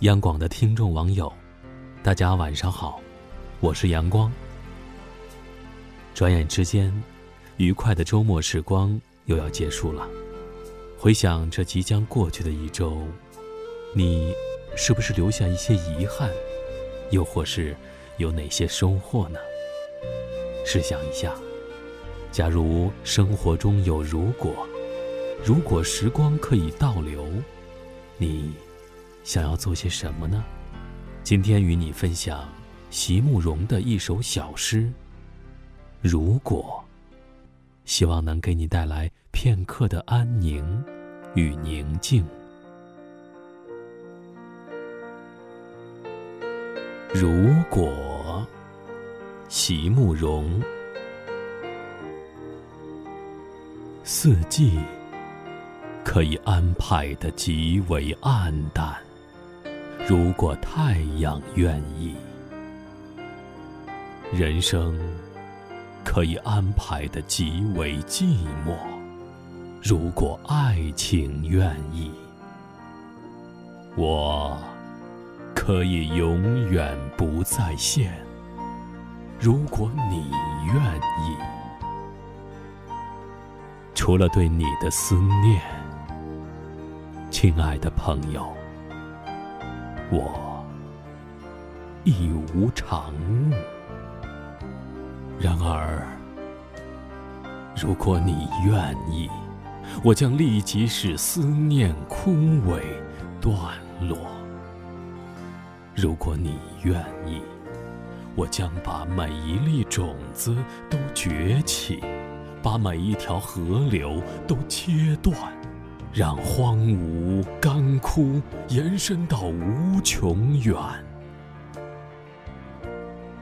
央广的听众网友，大家晚上好，我是阳光。转眼之间，愉快的周末时光又要结束了。回想这即将过去的一周，你是不是留下一些遗憾，又或是有哪些收获呢？试想一下，假如生活中有如果，如果时光可以倒流，你想要做些什么呢？今天与你分享席慕容的一首小诗。如果，希望能给你带来片刻的安宁与宁静。如果，席慕容，四季。可以安排的极为暗淡。如果太阳愿意，人生可以安排的极为寂寞。如果爱情愿意，我可以永远不再现。如果你愿意，除了对你的思念。亲爱的朋友，我亦无长物。然而，如果你愿意，我将立即使思念枯萎断落。如果你愿意，我将把每一粒种子都崛起，把每一条河流都切断。让荒芜、干枯延伸到无穷远。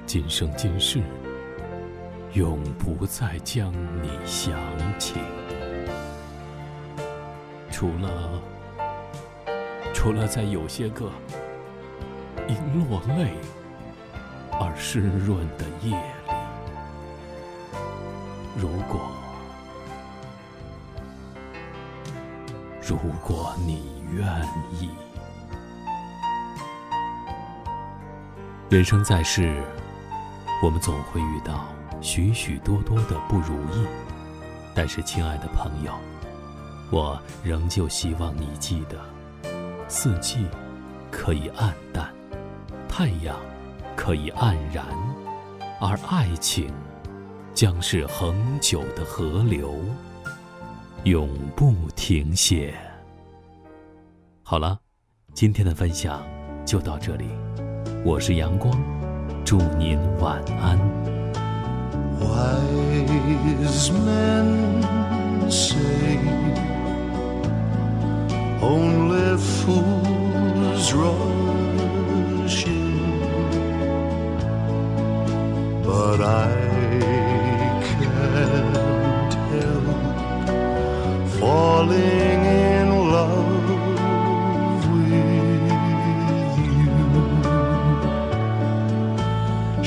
今生今世，永不再将你想起。除了，除了在有些个因落泪而湿润的夜里，如果。如果你愿意，人生在世，我们总会遇到许许多多的不如意。但是，亲爱的朋友，我仍旧希望你记得：四季可以暗淡，太阳可以黯然，而爱情将是恒久的河流。永不停歇。好了，今天的分享就到这里。我是阳光，祝您晚安。falling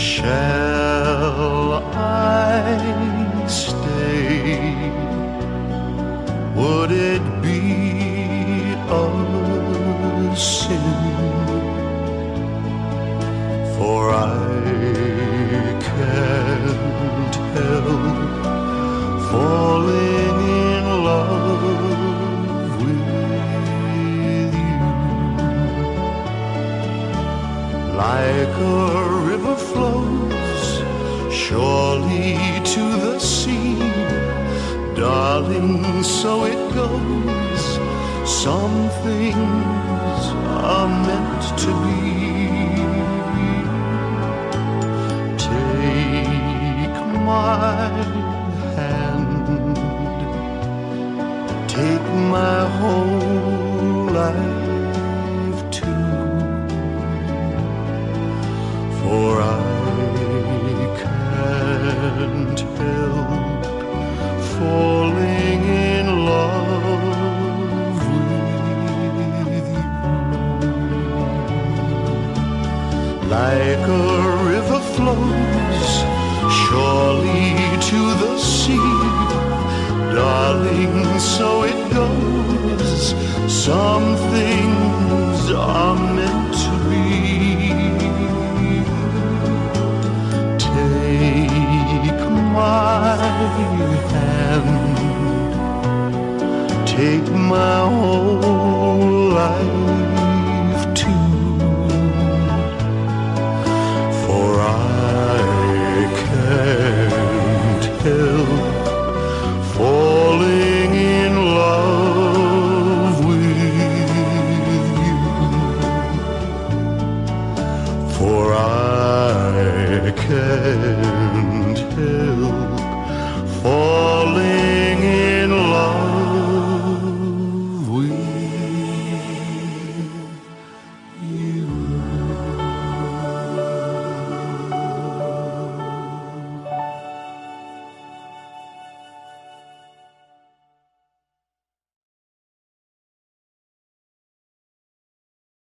Shall I stay? Would it be a sin? For I can't help falling in love with you. Like a flows surely to the sea, darling, so it goes. Some things are meant to be. to the sea. Darling, so it goes. Some things are meant to be. Take my hand, take my whole.